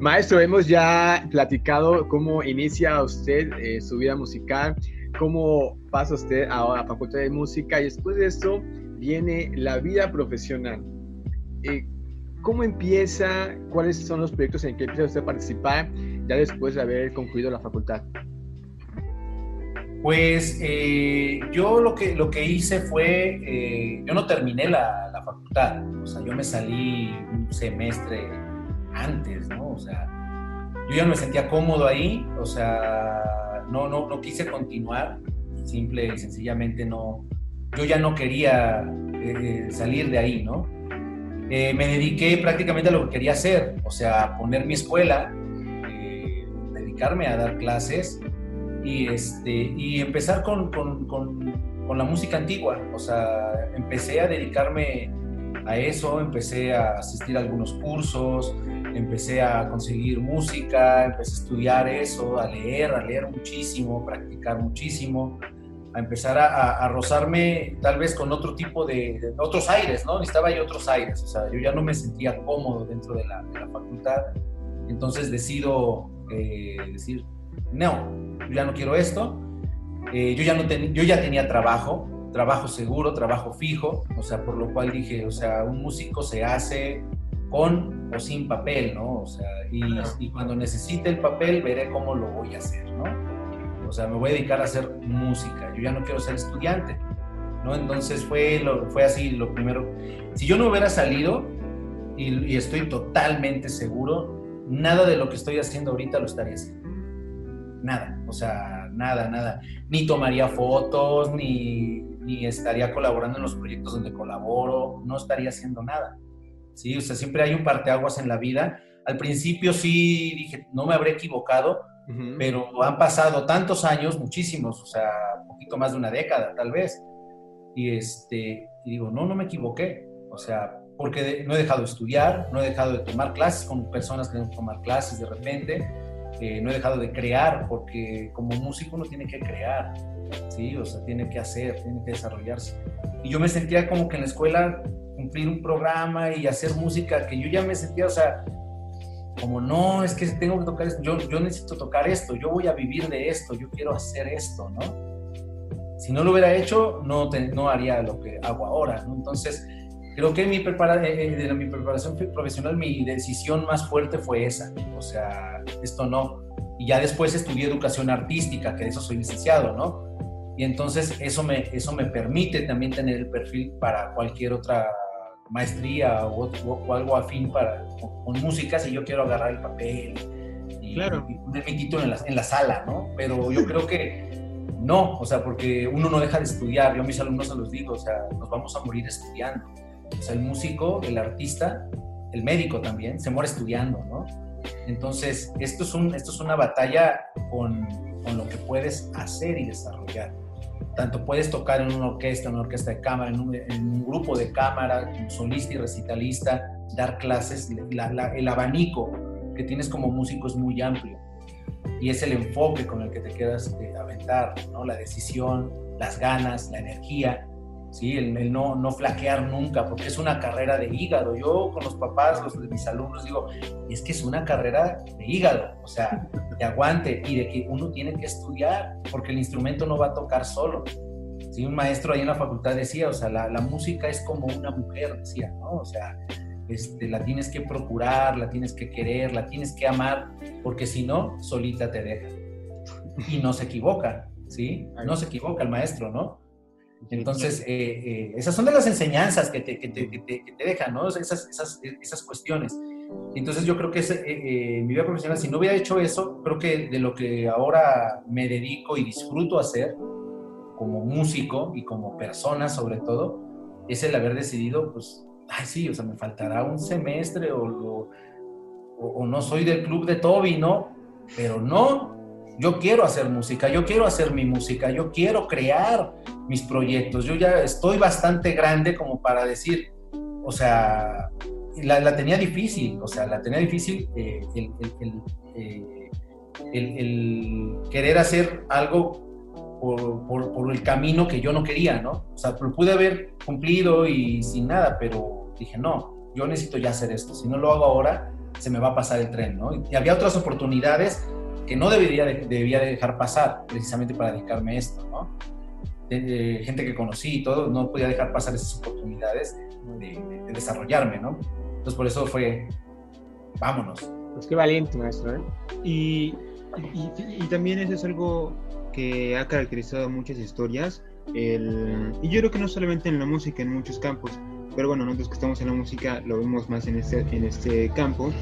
Maestro, hemos ya platicado cómo inicia usted eh, su vida musical, cómo pasa usted a la Facultad de Música y después de esto viene la vida profesional. Eh, ¿Cómo empieza? ¿Cuáles son los proyectos en que empieza usted a participar ya después de haber concluido la facultad? Pues eh, yo lo que, lo que hice fue, eh, yo no terminé la, la, facultad, o sea, yo me salí un semestre antes, ¿no? O sea, yo ya no me sentía cómodo ahí, o sea, no, no, no quise continuar, simple y sencillamente no, yo ya no quería eh, salir de ahí, ¿no? me dediqué prácticamente a lo que quería hacer, o sea, poner mi escuela, dedicarme a dar clases y, este, y empezar con, con, con, la música antigua. O sea, empecé a dedicarme a eso, empecé a asistir a algunos cursos, empecé a conseguir música, empecé a estudiar eso, a leer, a leer muchísimo, practicar muchísimo, a empezar a, a, rozarme tal vez con otro tipo de, otros aires, ¿no? Necesitaba yo otros aires, o sea, yo ya no me sentía cómodo dentro de la, de la facultad, entonces decido eh, decir, no, yo ya no quiero esto, eh, yo, ya no yo ya tenía trabajo, trabajo seguro, trabajo fijo, o sea, por lo cual dije, o sea, un músico se hace con o sin papel, ¿no? O sea, y, y, cuando necesite el papel veré cómo lo voy a hacer, ¿no? O sea, me voy a dedicar a hacer música, yo ya no quiero ser estudiante, ¿no? Entonces fue, lo, fue así lo primero. Si yo no hubiera salido, y, y estoy totalmente seguro, nada de lo que estoy haciendo ahorita lo estaría haciendo nada, o sea, nada, nada. Ni tomaría fotos, ni, ni estaría colaborando en los proyectos donde colaboro, no estaría haciendo nada. Sí, o sea, siempre hay un parteaguas en la vida. Al principio sí dije, no me habré equivocado, pero han pasado tantos años, muchísimos, o sea, un poquito más de una década tal vez. Y, este, y digo, no, no me equivoqué. O sea, porque no he dejado de estudiar, no he dejado de tomar clases con personas que deben tomar clases de repente no he dejado de crear, porque como músico uno tiene que crear, ¿sí? O sea, tiene que hacer, tiene que desarrollarse. Y yo me sentía como que en la escuela cumplir un programa y hacer música, que yo ya me sentía, o sea, como no, es que tengo que tocar esto, yo, yo necesito tocar esto, yo voy a vivir de esto, yo quiero hacer esto, ¿no? Si no lo hubiera hecho, no, no haría lo que hago ahora, ¿no? Entonces, creo que mi, prepara, eh, eh, de mi preparación profesional, mi decisión más fuerte fue esa. O sea, esto no. Y ya después estudié educación artística, que de eso soy licenciado, ¿no? Y entonces eso me, eso me permite también tener el perfil para cualquier otra maestría o, algo afín para, con, música si yo quiero agarrar el papel y, claro. poner mi título en la, en la sala, ¿no? Pero yo creo que no, o sea, porque uno no deja de estudiar. Yo a mis alumnos se los digo, o sea, nos vamos a morir estudiando. O sea, el músico, el artista, el médico también, se muere estudiando, ¿no? Entonces, esto es, un, esto es una batalla con, con lo que puedes hacer y desarrollar. Tanto puedes tocar en una orquesta, en una orquesta de cámara, en un, en un grupo de cámara, como solista y recitalista, dar clases. el abanico que tienes como músico es muy amplio y es el enfoque con el que te quedas de aventar, ¿no? La decisión, las ganas, la energía ¿sí? El, no, no flaquear nunca, porque es una carrera de hígado. Yo con los papás, los de mis alumnos, digo, es que es una carrera de hígado, o sea, de aguante y de que uno tiene que estudiar, porque el instrumento no va a tocar solo. ¿sí? Un maestro ahí en la facultad decía, o sea, la, la música es como una mujer, decía, ¿no? O sea, este, la tienes que procurar, la tienes que querer, la tienes que amar, porque si no, solita te deja. Y no se equivoca, ¿sí? No se equivoca el maestro, ¿no? Entonces, eh, eh, esas son de las enseñanzas que te, que te, que te, dejan, ¿no? Esas, esas, esas, cuestiones. Entonces, yo creo que es, eh, mi vida profesional, si no hubiera hecho eso, creo que de lo que ahora me dedico y disfruto hacer, como músico y como persona sobre todo, es el haber decidido, pues, ay, sí, o sea, me faltará un semestre o, o, o no soy del club de Toby, ¿no? Pero no, yo quiero hacer música, yo quiero hacer mi música, yo quiero crear mis proyectos. Yo ya estoy bastante grande como para decir, o sea, la, tenía difícil, o sea, la tenía difícil eh, eh, el, querer hacer algo por, el camino que yo no quería, ¿no? O sea, lo pude haber cumplido y sin nada, pero dije, no, yo necesito ya hacer esto. Si no lo hago ahora, se me va a pasar el tren, ¿no? Y había otras oportunidades que no debería debía dejar pasar precisamente para dedicarme a esto, ¿no? gente que conocí y todo, no podía dejar pasar esas oportunidades de, desarrollarme, ¿no? Entonces por eso fue, vámonos. Pues qué valiente, maestro, ¿eh? Y, y, y también eso es algo que ha caracterizado muchas historias, el, y yo creo que no solamente en la música, en muchos campos, pero bueno, nosotros que estamos en la música lo vemos más en este, en este campo,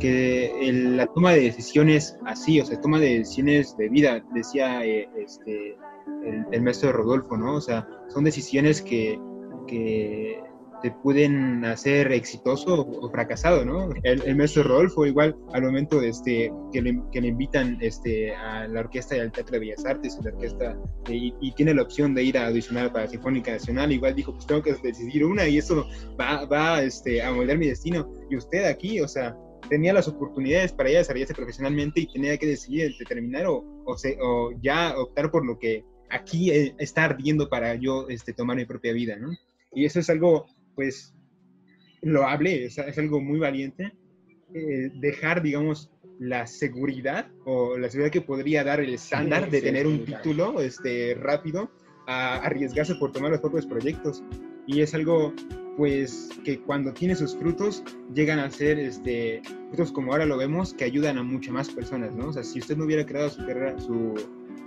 que la toma de decisiones así, o sea, toma de decisiones de vida, decía eh, este, el, el, maestro Rodolfo, ¿no? O sea, son decisiones que, que te pueden hacer exitoso o fracasado, ¿no? El, el, maestro Rodolfo igual al momento de este, que, le, que le invitan este, a la orquesta y al Teatro de Bellas Artes, la orquesta, y, y, tiene la opción de ir a audicionar para Sinfónica Nacional, igual dijo, pues tengo que decidir una y eso va, va este, a moldear mi destino. Y usted aquí, o sea, tenía las oportunidades para ya desarrollarse profesionalmente y tenía que decidir determinar o, o, se, o ya optar por lo que aquí eh, está ardiendo para yo este, tomar mi propia vida, ¿no? Y eso es algo pues loable, es, es algo muy valiente, eh, dejar, digamos, la seguridad o la seguridad que podría dar el estándar de tener un título este, rápido a arriesgarse por tomar los propios proyectos. Y es algo, pues, que cuando tiene sus frutos, llegan a ser este, frutos como ahora lo vemos, que ayudan a muchas más personas, ¿no? O sea, si usted no hubiera creado su, carrera, su,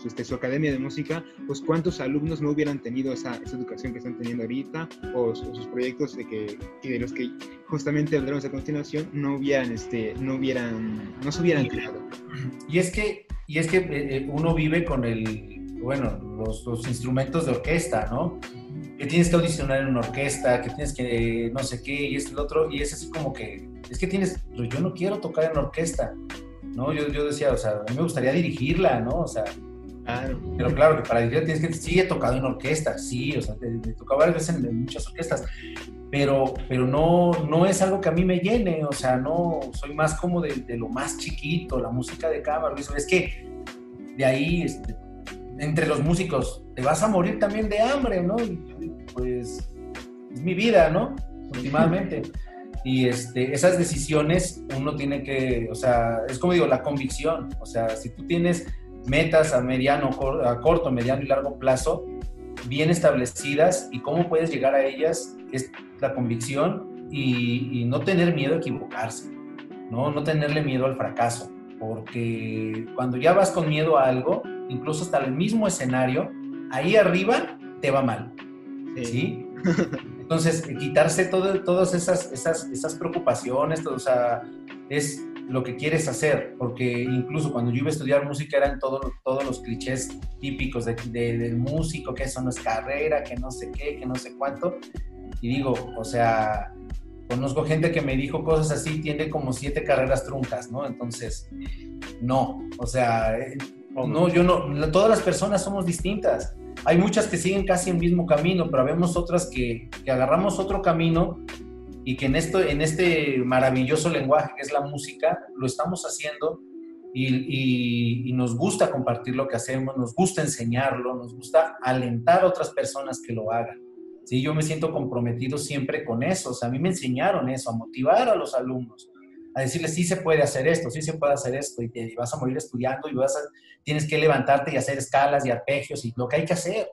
este, su, academia de música, pues cuántos alumnos no hubieran tenido esa, esa educación que están teniendo ahorita o, sus proyectos de, que, de los que justamente hablaremos a continuación no hubieran, este, no hubieran, no se hubieran creado. Y es que, y es que eh, uno vive con el, bueno, los, instrumentos de orquesta, ¿no? Que tienes que audicionar en una orquesta, que tienes que no sé qué, y es el otro, y es así como que, es que tienes, yo no quiero tocar en orquesta, ¿no? Yo, yo decía, o sea, a mí me gustaría dirigirla, ¿no? O sea, Claro. Pero claro, que para dirigir tienes que, sí he tocado en orquesta, sí, o sea, me tocaba varias veces en, en, muchas orquestas, pero, pero no, no es algo que a mí me llene, o sea, no, soy más como de, de lo más chiquito, la música de cámara, es que de ahí, este, entre los músicos, te vas a morir también de hambre, ¿no? Y, pues es mi vida, ¿no? Últimamente. Y este, esas decisiones uno tiene que, o sea, es como digo, la convicción, o sea, si tú tienes metas a mediano, a corto, mediano y largo plazo bien establecidas y cómo puedes llegar a ellas es la convicción y, y, no tener miedo a equivocarse, ¿no? no tenerle miedo al fracaso, porque cuando ya vas con miedo a algo, incluso hasta el mismo escenario, ahí arriba te va mal, ¿sí? ¿sí? Entonces, quitarse todo, todas esas, esas, esas preocupaciones, todo, o sea, es lo que quieres hacer, porque incluso cuando yo iba a estudiar música eran todos todos los clichés típicos de, de, del músico, que eso no es carrera, que no sé qué, que no sé cuánto. Y digo, o sea, conozco gente que me dijo cosas así, tiene como siete carreras truncas, ¿no? Entonces, no, o sea, no, yo no, todas las personas somos distintas. Hay muchas que siguen casi el mismo camino, pero vemos otras que, que agarramos otro camino y que en, esto, en este maravilloso lenguaje que es la música, lo estamos haciendo y, y, y, nos gusta compartir lo que hacemos, nos gusta enseñarlo, nos gusta alentar a otras personas que lo hagan. ¿sí? Yo me siento comprometido siempre con eso, o sea, a mí me enseñaron eso, a motivar a los alumnos, a decirles, sí se puede hacer esto, sí se puede hacer esto, y, te, vas a morir estudiando y vas a, tienes que levantarte y hacer escalas y arpegios y lo que hay que hacer.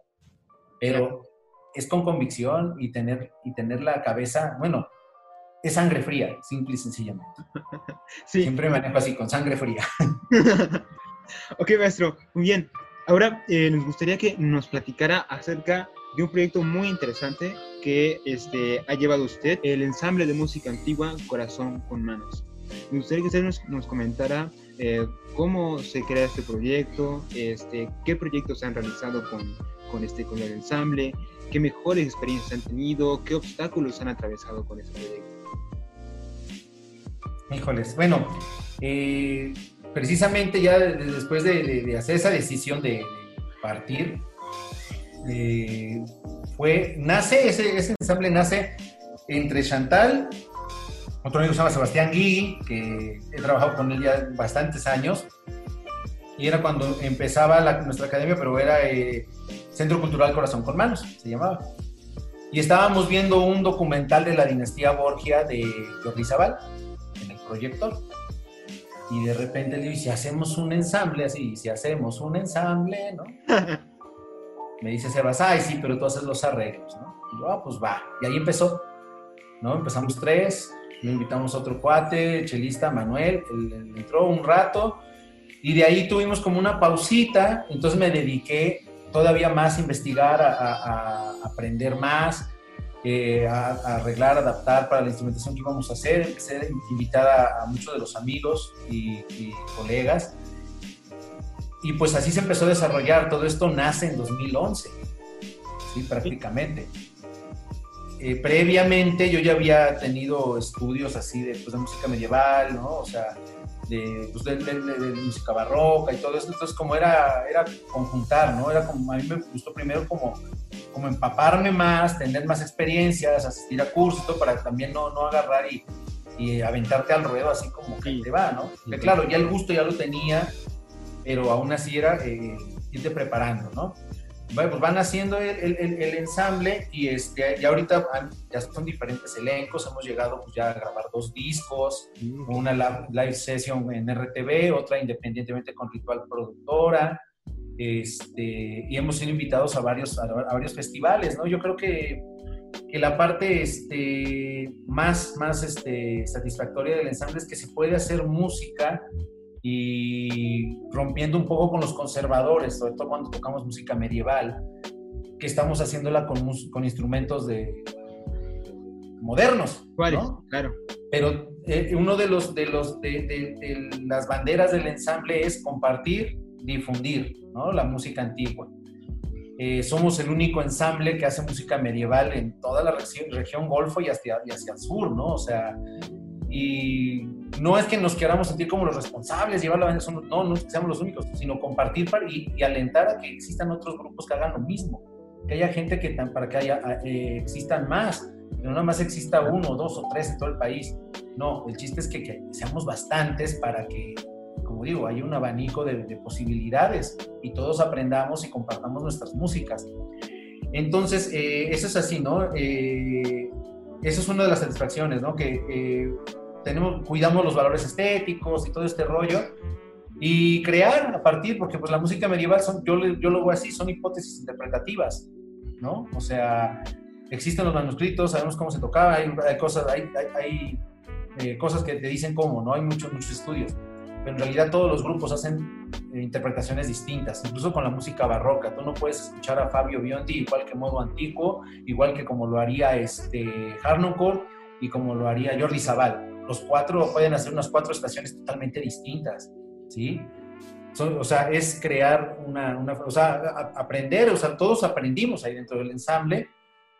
Pero es con convicción y tener, y tener la cabeza, bueno, es sangre fría, simple y sencillamente. Sí. Siempre manejo así, con sangre fría. ok, maestro, muy bien. Ahora eh, nos gustaría que nos platicara acerca de un proyecto muy interesante que este, ha llevado usted, el ensamble de música antigua Corazón con Manos. Me gustaría que usted nos, nos comentara eh, cómo se crea este proyecto, este, qué proyectos se han realizado con, con, este, con el ensamble, qué mejores experiencias han tenido, qué obstáculos han atravesado con este proyecto. Híjoles, bueno, eh, precisamente ya después de, hacer esa decisión de, partir, eh, fue, nace, ese, ese, ensamble nace entre Chantal, otro amigo se llama Sebastián Gui, que he trabajado con él ya bastantes años, y era cuando empezaba la, nuestra academia, pero era eh, Centro Cultural Corazón con Manos, se llamaba. Y estábamos viendo un documental de la dinastía Borgia de Jordi Zabal proyector. Y de repente le digo, ¿y si hacemos un ensamble así? si hacemos un ensamble, ¿no? Me dice Sebas, ay, sí, pero tú haces los arreglos, ¿no? Y yo, ah, pues va. Y ahí empezó, ¿no? Empezamos tres, le invitamos a otro cuate, chelista, Manuel, él, entró un rato, y de ahí tuvimos como una pausita, entonces me dediqué todavía más a investigar, a, aprender más, eh, a, arreglar, adaptar para la instrumentación que íbamos a hacer. Empecé a invitar a, muchos de los amigos y, y, colegas. Y pues así se empezó a desarrollar. Todo esto nace en 2011, ¿sí? prácticamente. Eh, previamente yo ya había tenido estudios así de, pues, de música medieval, ¿no? O sea, de, pues, de, música barroca y todo eso. Entonces, como era, era conjuntar, ¿no? Era como, a mí me gustó primero como, como empaparme más, tener más experiencias, asistir a cursos, para también no, no agarrar y, y, aventarte al ruedo así como que te va, ¿no? Que claro, ya el gusto ya lo tenía, pero aún así era eh, irte preparando, ¿no? Bueno, pues van haciendo el, el, el, ensamble y este, ya ahorita ya son diferentes elencos, hemos llegado pues ya a grabar dos discos, mm. una live session en RTV, otra independientemente con Ritual Productora, este, y hemos sido invitados a varios, a, varios festivales, ¿no? Yo creo que, que la parte este, más, más este, satisfactoria del ensamble es que se puede hacer música y rompiendo un poco con los conservadores, sobre todo cuando tocamos música medieval, que estamos haciéndola con, con instrumentos de modernos. ¿no? Claro. Pero eh, uno de los de los de, las banderas del ensamble es compartir, difundir, ¿no? La música antigua. Eh, somos el único ensamble que hace música medieval en toda la región, región Golfo y hacia, y hacia el sur, ¿no? O sea, y no es que nos queramos sentir como los responsables, llevar la no, no es que seamos los únicos, sino compartir para, y, alentar a que existan otros grupos que hagan lo mismo, que haya gente que para que haya, eh, existan más, que no nada más exista uno, dos o tres en todo el país. No, el chiste es que, seamos bastantes para que, como digo, haya un abanico de, posibilidades y todos aprendamos y compartamos nuestras músicas. Entonces, eh, eso es así, ¿no? Eh, eso es una de las satisfacciones, ¿no? Que eh, tenemos, cuidamos los valores estéticos y todo este rollo y crear a partir, porque pues la música medieval, son, yo, yo lo veo así, son hipótesis interpretativas, ¿no? O sea, existen los manuscritos, sabemos cómo se tocaba, hay, cosas, hay, hay, eh, cosas que te dicen cómo, ¿no? Hay muchos, muchos estudios pero en realidad todos los grupos hacen eh, interpretaciones distintas, incluso con la música barroca. Tú no puedes escuchar a Fabio Biondi igual que modo antiguo, igual que como lo haría este Harnoncourt y como lo haría Jordi Zabal. Los cuatro pueden hacer unas cuatro estaciones totalmente distintas, ¿sí? o sea, es crear una, una, o sea, aprender, o sea, todos aprendimos ahí dentro del ensamble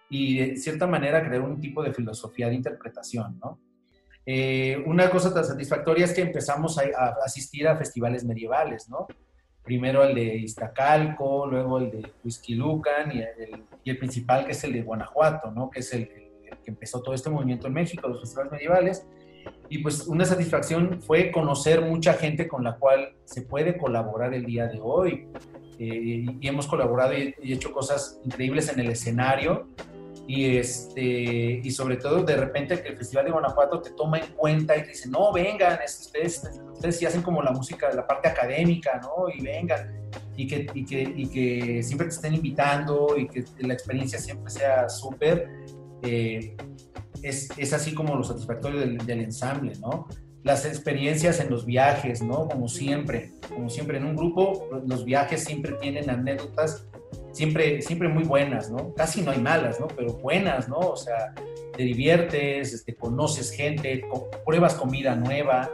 y de cierta manera crear un tipo de filosofía de interpretación, ¿no? Eh, una cosa tan satisfactoria es que empezamos a, asistir a festivales medievales, ¿no? Primero el de Iztacalco, luego el de Whisky Lucan y el, principal que es el de Guanajuato, ¿no? Que es el, que empezó todo este movimiento en México, los festivales medievales. Y pues una satisfacción fue conocer mucha gente con la cual se puede colaborar el día de hoy. Eh, y hemos colaborado y, y hecho cosas increíbles en el escenario y, este, y sobre todo de repente que el Festival de Guanajuato te toma en cuenta y te dice, no, vengan, ustedes, ustedes sí hacen como la música, la parte académica, ¿no? Y vengan, y que, y que, y que siempre te estén invitando y que la experiencia siempre sea súper, eh, es, es, así como lo satisfactorio del, del ensamble, ¿no? las experiencias en los viajes, ¿no? Como siempre, como siempre en un grupo, los viajes siempre tienen anécdotas siempre, siempre muy buenas, ¿no? Casi no hay malas, ¿no? Pero buenas, ¿no? O sea, te diviertes, este, conoces gente, pruebas comida nueva,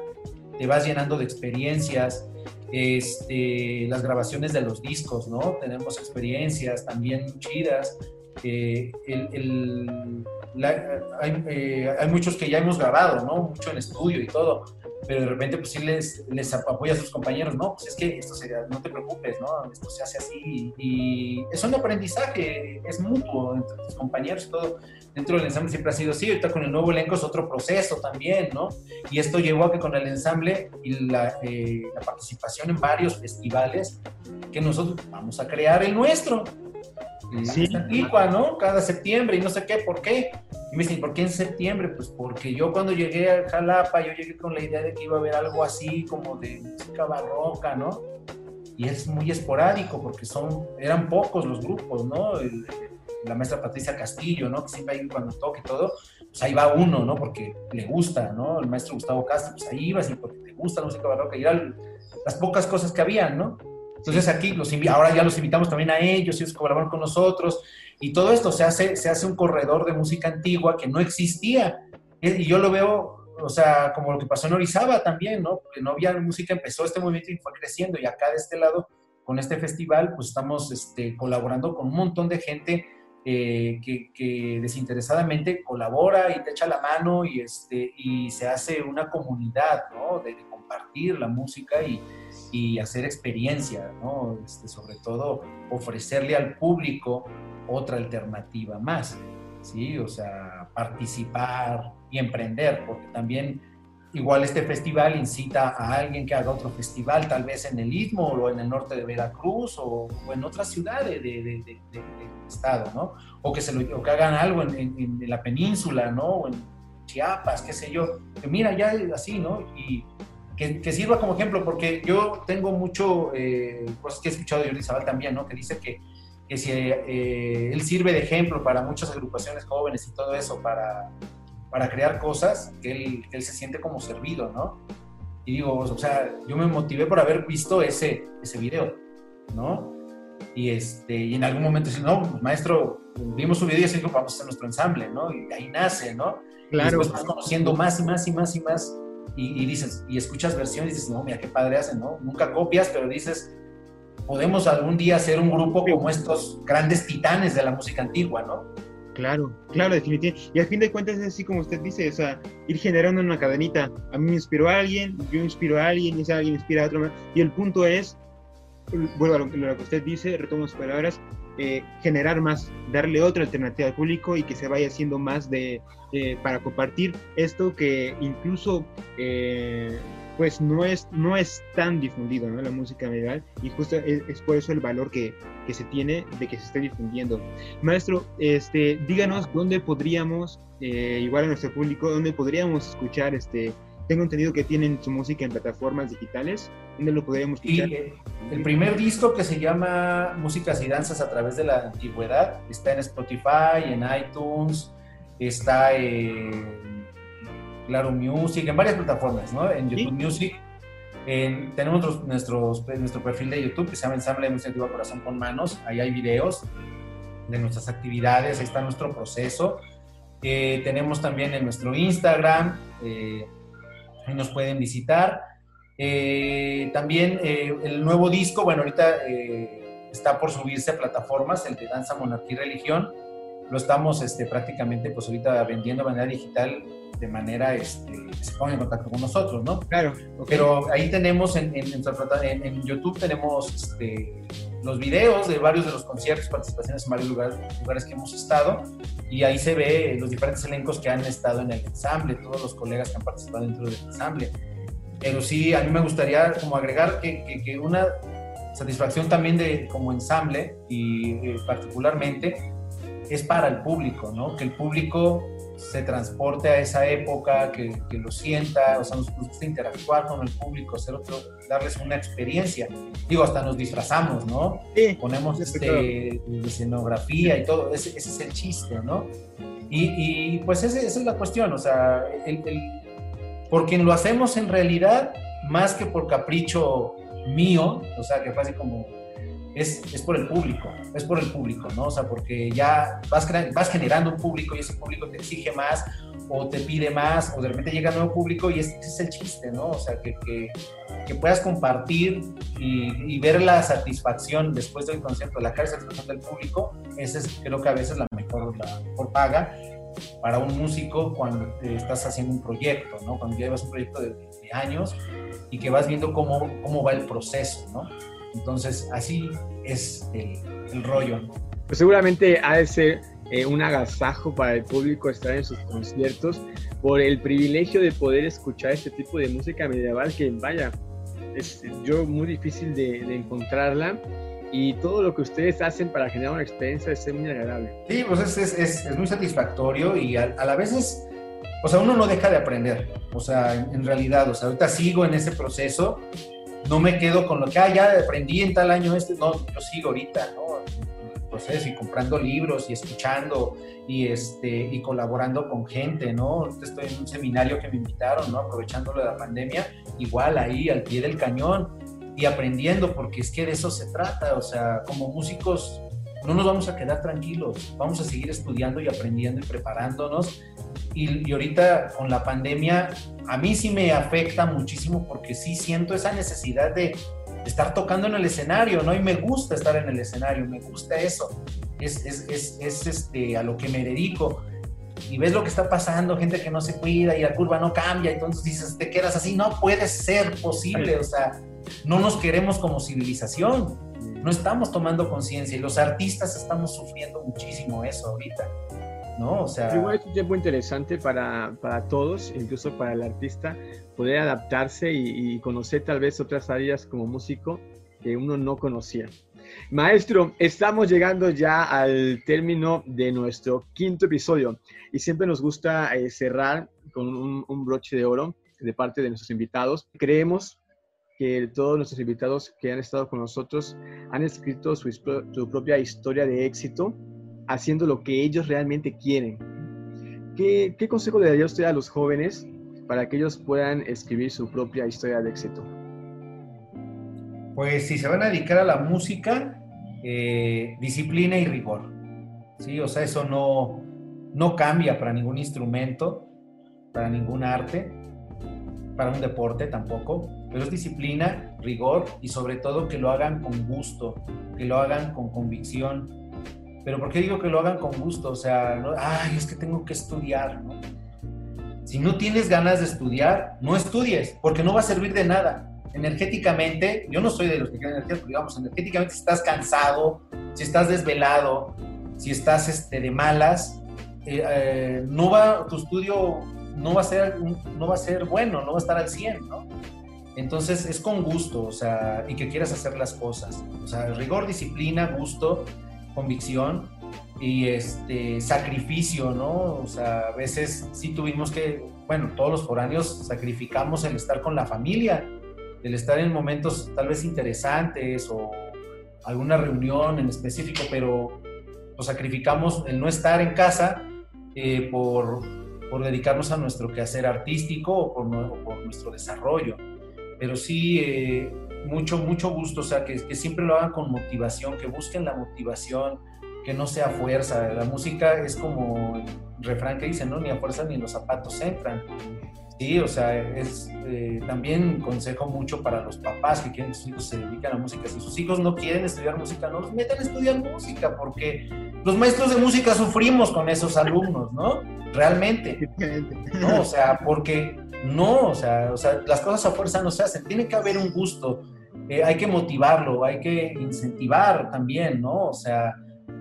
te vas llenando de experiencias, este, las grabaciones de los discos, ¿no? Tenemos experiencias también chidas. Eh, el, hay, eh, hay, muchos que ya hemos grabado, ¿no? Mucho en estudio y todo pero de repente pues sí les, les apoya a sus compañeros, no, pues es que esto se, no te preocupes, ¿no? Esto se hace así y es un aprendizaje, es mutuo entre tus compañeros y todo. Dentro del ensamble siempre ha sido así, ahorita con el nuevo elenco es otro proceso también, ¿no? Y esto llevó a que con el ensamble y la, eh, la participación en varios festivales, que nosotros vamos a crear el nuestro. Sí. Antigua, ¿no? Cada septiembre y no sé qué, ¿por qué? Y me dicen, ¿por qué en septiembre? Pues porque yo cuando llegué a Jalapa, yo llegué con la idea de que iba a haber algo así como de música barroca, ¿no? Y es muy esporádico porque son, eran pocos los grupos, ¿no? la maestra Patricia Castillo, ¿no? Que siempre ahí cuando toque y todo, pues ahí va uno, ¿no? Porque le gusta, ¿no? El maestro Gustavo Castro, pues ahí iba, sí, porque te gusta la música barroca y eran las pocas cosas que había, ¿no? Entonces aquí los ahora ya los invitamos también a ellos, ellos colaboran con nosotros y todo esto se hace, se hace un corredor de música antigua que no existía. Y yo lo veo, o sea, como lo que pasó en Orizaba también, ¿no? Porque no había música, empezó este movimiento y fue creciendo y acá de este lado, con este festival, pues estamos este, colaborando con un montón de gente eh, que, desinteresadamente colabora y te echa la mano y, este, y se hace una comunidad, ¿no? De, de compartir la música y, y hacer experiencia, ¿no? Este, sobre todo ofrecerle al público otra alternativa más, ¿sí? O sea, participar y emprender, porque también igual este festival incita a alguien que haga otro festival, tal vez en el Istmo o en el norte de Veracruz o, en otras ciudades del estado, ¿no? O que, se lo, que hagan algo en, en, la península, ¿no? O en Chiapas, qué sé yo. Que mira, ya así, ¿no? Y, que, sirva como ejemplo, porque yo tengo mucho, eh, cosas que he escuchado de Jordi Zabal también, ¿no? Que dice que, que si eh, él sirve de ejemplo para muchas agrupaciones jóvenes y todo eso, para, para crear cosas, que él, él se siente como servido, ¿no? Y digo, o sea, yo me motivé por haber visto ese, ese video, ¿no? Y, este, y en algún momento dice, no, maestro, vimos su video y dijo, vamos a hacer nuestro ensamble, ¿no? Y ahí nace, ¿no? Claro. Y después vas conociendo más y más y más y más y, dices, y escuchas versiones y dices, no, mira qué padre hacen, ¿no? Nunca copias, pero dices, podemos algún día hacer un grupo como estos grandes titanes de la música antigua, ¿no? Claro, claro, definitivamente. Y al fin de cuentas es así como usted dice, o sea, ir generando una cadenita. A mí me inspiró a alguien, yo inspiro a alguien, y ese alguien inspira a otro. Y el punto es, vuelvo a lo, que usted dice, retomo sus palabras, eh, generar más, darle otra alternativa al público y que se vaya haciendo más de, para compartir esto que incluso eh, pues no es, no es tan difundido, ¿no? La música medieval y justo es, por eso el valor que, que, se tiene de que se esté difundiendo. Maestro, este, díganos dónde podríamos, eh, igual a nuestro público, dónde podríamos escuchar este tengo entendido que tienen su música en plataformas digitales. ¿Dónde lo podríamos escuchar? Y el primer disco que se llama Músicas y Danzas a través de la Antigüedad está en Spotify, en iTunes, está en Claro Music, en varias plataformas, ¿no? En YouTube Music. tenemos nuestro, nuestro perfil de YouTube que se llama Ensamble de Música Antigua Corazón con Manos. Ahí hay videos de nuestras actividades, ahí está nuestro proceso. Eh, tenemos también en nuestro Instagram, eh, ahí nos pueden visitar. Eh, también eh, el nuevo disco, bueno, ahorita eh, está por subirse a plataformas, el de Danza, Monarquía y Religión. Lo estamos este, prácticamente, pues ahorita vendiendo de manera digital, de manera este, que se ponga en contacto con nosotros, ¿no? Claro. Pero ahí tenemos, en, en, en, YouTube tenemos este, los videos de varios de los conciertos, participaciones en varios lugares, lugares que hemos estado, y ahí se ve los diferentes elencos que han estado en el ensamble, todos los colegas que han participado dentro del ensamble. Pero sí, a mí me gustaría como agregar que, que, una satisfacción también de como ensamble y eh, particularmente es para el público, ¿no? Que el público se transporte a esa época, que, que, lo sienta, o sea, nos, gusta interactuar con el público, hacer otro, darles una experiencia. Digo, hasta nos disfrazamos, ¿no? Sí, Ponemos este, escenografía y todo, ese, ese, es el chiste, ¿no? Y, y pues esa es la cuestión, o sea, el, el, por quien lo hacemos en realidad, más que por capricho mío, o sea, que fue así como es, es, por el público, es por el público, ¿no? O sea, porque ya vas, vas generando un público y ese público te exige más o te pide más o de repente llega nuevo público y ese, es el chiste, ¿no? O sea, que, que, que puedas compartir y, y, ver la satisfacción después del concierto, la cara de satisfacción del público, esa es creo que a veces la mejor, la mejor paga para un músico cuando estás haciendo un proyecto, ¿no? Cuando llevas un proyecto de, de años y que vas viendo cómo, cómo va el proceso, ¿no? Entonces, así es el, rollo. Pues seguramente ha de ser eh, un agasajo para el público estar en sus conciertos por el privilegio de poder escuchar este tipo de música medieval que vaya, es yo muy difícil de, encontrarla y todo lo que ustedes hacen para generar una experiencia es muy agradable. Sí, pues es, es, es, es muy satisfactorio y a, a, la vez es, o sea, uno no deja de aprender, o sea, en, en, realidad, o sea, ahorita sigo en ese proceso, no me quedo con lo que, ah, ya aprendí en tal año este, no, yo sigo ahorita, ¿no? En el proceso y comprando libros y escuchando y, este, y colaborando con gente, ¿no? Estoy en un seminario que me invitaron, ¿no? Aprovechando la pandemia, igual ahí al pie del cañón y aprendiendo, porque es que de eso se trata, o sea, como músicos no nos vamos a quedar tranquilos, vamos a seguir estudiando y aprendiendo y preparándonos. Y, y, ahorita con la pandemia, a mí sí me afecta muchísimo porque sí siento esa necesidad de, estar tocando en el escenario, ¿no? Y me gusta estar en el escenario, me gusta eso, es, es, es, es este, a lo que me dedico. Y ves lo que está pasando, gente que no se cuida y la curva no cambia, entonces dices, te quedas así, no puede ser posible, o sea, no nos queremos como civilización, no estamos tomando conciencia y los artistas estamos sufriendo muchísimo eso ahorita. ¿no? O sea... Igual es un tiempo interesante para, para, todos, incluso para el artista, poder adaptarse y, y, conocer tal vez otras áreas como músico que uno no conocía. Maestro, estamos llegando ya al término de nuestro quinto episodio y siempre nos gusta eh, cerrar con un, un broche de oro de parte de nuestros invitados. Creemos que todos nuestros invitados que han estado con nosotros han escrito su, su, propia historia de éxito, haciendo lo que ellos realmente quieren. ¿Qué, ¿Qué, consejo le daría usted a los jóvenes para que ellos puedan escribir su propia historia de éxito? Pues si se van a dedicar a la música, eh, disciplina y rigor. ¿sí? O sea, eso no, no cambia para ningún instrumento, para ningún arte, para un deporte tampoco, pero es disciplina, rigor y sobre todo que lo hagan con gusto, que lo hagan con convicción. Pero ¿por qué digo que lo hagan con gusto? O sea, no, ay, es que tengo que estudiar, ¿no? Si no tienes ganas de estudiar, no estudies, porque no va a servir de nada. Energéticamente, yo no soy de los que creen energía, pero digamos, energéticamente si estás cansado, si estás desvelado, si estás este, de malas, eh, eh, no va, tu estudio no va, a ser, no va a ser bueno, no va a estar al 100, ¿no? Entonces es con gusto, o sea, y que quieras hacer las cosas. O sea, rigor, disciplina, gusto, convicción y este sacrificio, ¿no? O sea, a veces sí tuvimos que, bueno, todos los foráneos sacrificamos el estar con la familia, el estar en momentos tal vez interesantes o alguna reunión en específico, pero lo sacrificamos el no estar en casa eh, por, por, dedicarnos a nuestro quehacer artístico o por nuestro desarrollo pero sí eh, mucho, mucho gusto, o sea, que, siempre lo hagan con motivación, que busquen la motivación, que no sea fuerza. La música es como el refrán que dice, ¿no? Ni a fuerza ni los zapatos entran. Sí, o sea, es eh, también consejo mucho para los papás que quieren que sus hijos se dediquen a la música. Si sus hijos no quieren estudiar música, no los metan a estudiar música, porque los maestros de música sufrimos con esos alumnos, ¿no? Realmente. No, o sea, porque no, o sea, o sea, las cosas a fuerza no se hacen, tiene que haber un gusto, eh, hay que motivarlo, hay que incentivar también, ¿no? O sea,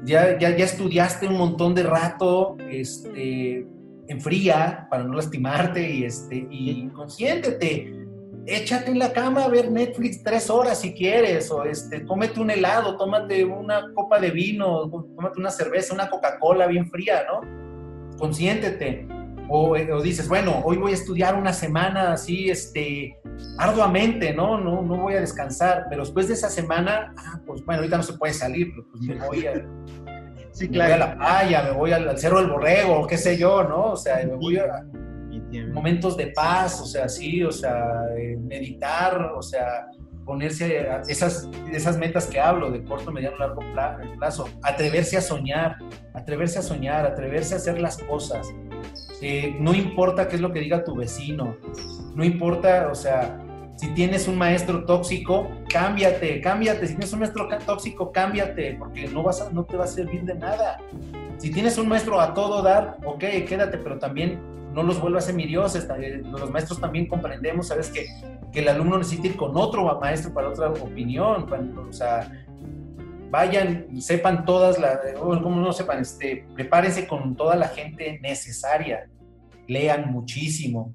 ya, ya, ya estudiaste un montón de rato, este, en fría, para no lastimarte, y, este, y consiéntete, échate en la cama a ver Netflix tres horas si quieres, o este, cómete un helado, tómate una copa de vino, tómate una cerveza, una Coca-Cola bien fría, ¿no? Consiéntete eh, o, dices, bueno, hoy voy a estudiar una semana así, este, arduamente, ¿no? ¿no? No voy a descansar, pero después de esa semana, ah, pues bueno, ahorita no se puede salir, pues me voy a, sí, me voy a la playa, me voy al, Cerro del Borrego, qué sé yo, ¿no? O sea, me voy a momentos de paz, o sea, sí, o sea, eh, meditar, o sea, ponerse esas, esas metas que hablo de corto, mediano, largo plazo, atreverse a soñar, atreverse a soñar, atreverse a hacer las cosas, eh, no importa qué es lo que diga tu vecino, no importa, o sea, si tienes un maestro tóxico, cámbiate, cámbiate. Si tienes un maestro tóxico, cámbiate, porque no, vas no te va a servir de nada. Si tienes un maestro a todo dar, ok, quédate, pero también no los vuelvas semidioses. Eh, los maestros también comprendemos, sabes que, que el alumno necesita ir con otro maestro para otra opinión. o sea, vayan, sepan todas las, como no sepan, este, prepárense con toda la gente necesaria, lean muchísimo,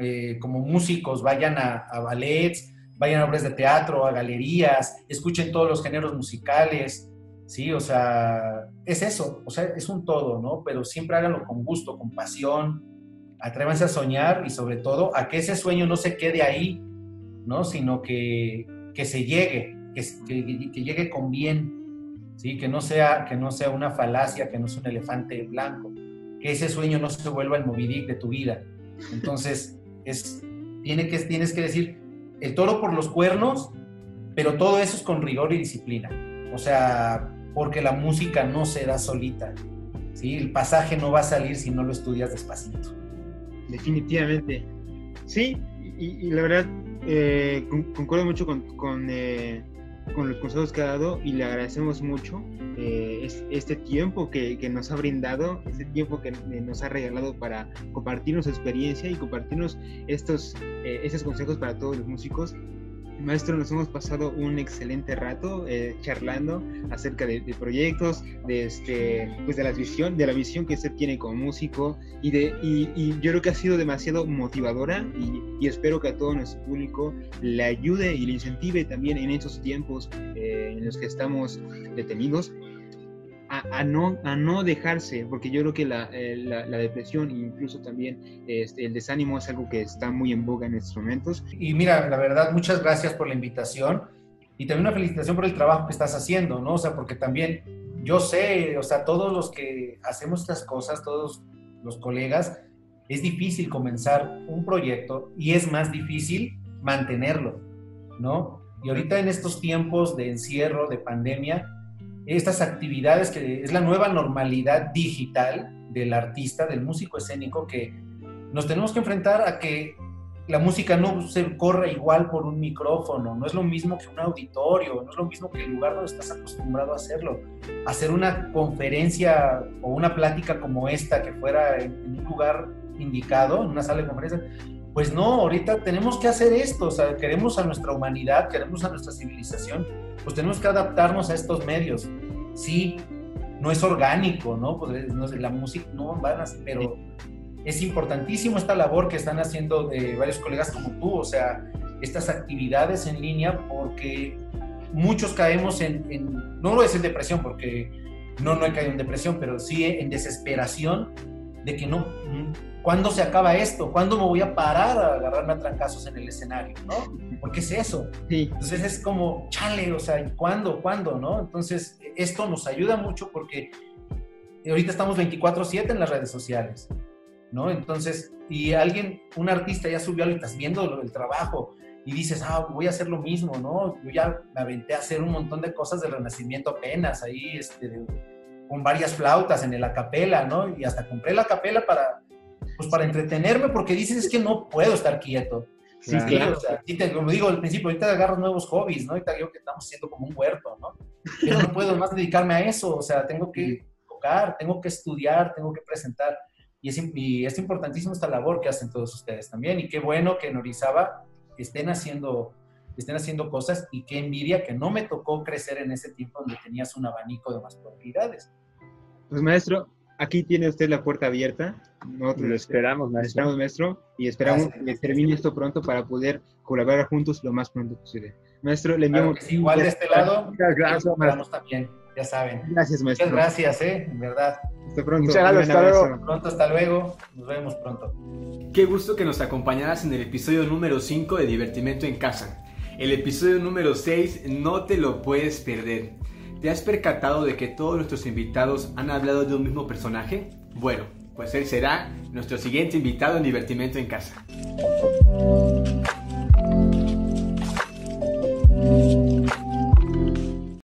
eh, como músicos, vayan a, ballets, vayan a obras de teatro, a galerías, escuchen todos los géneros musicales, ¿sí? O sea, es eso, o sea, es un todo, ¿no? Pero siempre háganlo con gusto, con pasión, atrévanse a soñar y sobre todo a que ese sueño no se quede ahí, ¿no? Sino que, que se llegue, que, que, llegue con bien, ¿sí? Que no, sea, que no sea una falacia, que no sea un elefante blanco, que ese sueño no se vuelva el movidic de tu vida. Entonces, es, tiene que, tienes que decir, el toro por los cuernos, pero todo eso es con rigor y disciplina. O sea, porque la música no se da solita. ¿sí? El pasaje no va a salir si no lo estudias despacito. Definitivamente. Sí, y, la verdad, eh, concuerdo mucho con, eh, con, los consejos que ha dado y le agradecemos mucho eh, este tiempo que, que, nos ha brindado, este tiempo que nos ha regalado para compartirnos su experiencia y compartirnos estos, estos consejos para todos los músicos Maestro, nos hemos pasado un excelente rato eh, charlando acerca de, proyectos, de este, pues de la visión, de la visión que usted tiene como músico y de, y, yo creo que ha sido demasiado motivadora y, espero que a todo nuestro público le ayude y le incentive también en estos tiempos eh, en los que estamos detenidos a, no, a no dejarse, porque yo creo que la, eh, la, depresión e incluso también este, el desánimo es algo que está muy en boga en estos momentos. Y mira, la verdad, muchas gracias por la invitación y también una felicitación por el trabajo que estás haciendo, ¿no? O sea, porque también yo sé, o sea, todos los que hacemos estas cosas, todos los colegas, es difícil comenzar un proyecto y es más difícil mantenerlo, ¿no? Y ahorita en estos tiempos de encierro, de pandemia, estas actividades que es la nueva normalidad digital del artista, del músico escénico, que nos tenemos que enfrentar a que la música no se corra igual por un micrófono, no es lo mismo que un auditorio, no es lo mismo que el lugar donde estás acostumbrado a hacerlo. Hacer una conferencia o una plática como esta, que fuera en un lugar indicado, en una sala de conferencias, pues no, ahorita tenemos que hacer esto, o sea, queremos a nuestra humanidad, queremos a nuestra civilización, pues tenemos que adaptarnos a estos medios. Sí, no es orgánico, ¿no? Pues no, la música no van a, pero es importantísimo esta labor que están haciendo de varios colegas como tú, o sea, estas actividades en línea, porque muchos caemos en, en no lo es en depresión, porque no, no he caído en depresión, pero sí en desesperación de que no, ¿cuándo se acaba esto? ¿Cuándo me voy a parar a agarrarme a trancazos en el escenario? ¿no? Porque es eso. Sí. Entonces es como, chale, o sea, ¿cuándo? ¿Cuándo? ¿no? Entonces, esto nos ayuda mucho porque ahorita estamos 24/7 en las redes sociales, ¿no? Entonces, y alguien, un artista ya subió algo y estás viendo el trabajo y dices, ah, voy a hacer lo mismo, ¿no? Yo ya me aventé a hacer un montón de cosas del Renacimiento apenas, ahí, este, con varias flautas en el acapela, ¿no? Y hasta compré la acapela para, pues para entretenerme, porque dices, es que no puedo estar quieto. Sí, claro. O sea, como digo al principio, ahorita agarro nuevos hobbies, ¿no? Ahorita digo que estamos siendo como un huerto, ¿no? Pero no puedo más dedicarme a eso, o sea, tengo que tocar, tengo que estudiar, tengo que presentar. Y es, y es importantísimo esta labor que hacen todos ustedes también. Y qué bueno que en Orizaba estén haciendo estén haciendo cosas y qué envidia que no me tocó crecer en ese tiempo donde tenías un abanico de más probabilidades. Pues maestro, aquí tiene usted la puerta abierta. Nosotros lo esperamos, maestro. esperamos, maestro, y esperamos que termine esto pronto para poder colaborar juntos lo más pronto posible. Maestro, le enviamos... igual de este lado, muchas gracias, maestro. también, ya saben. Gracias, maestro. Muchas gracias, eh, en verdad. Hasta pronto. Muchas gracias, hasta luego. Pronto, hasta luego. Nos vemos pronto. Qué gusto que nos acompañaras en el episodio número 5 de Divertimento en Casa. El episodio número 6 no te lo puedes perder. ¿Te has percatado de que todos nuestros invitados han hablado de un mismo personaje? Bueno, pues él será nuestro siguiente invitado en Divertimento en Casa.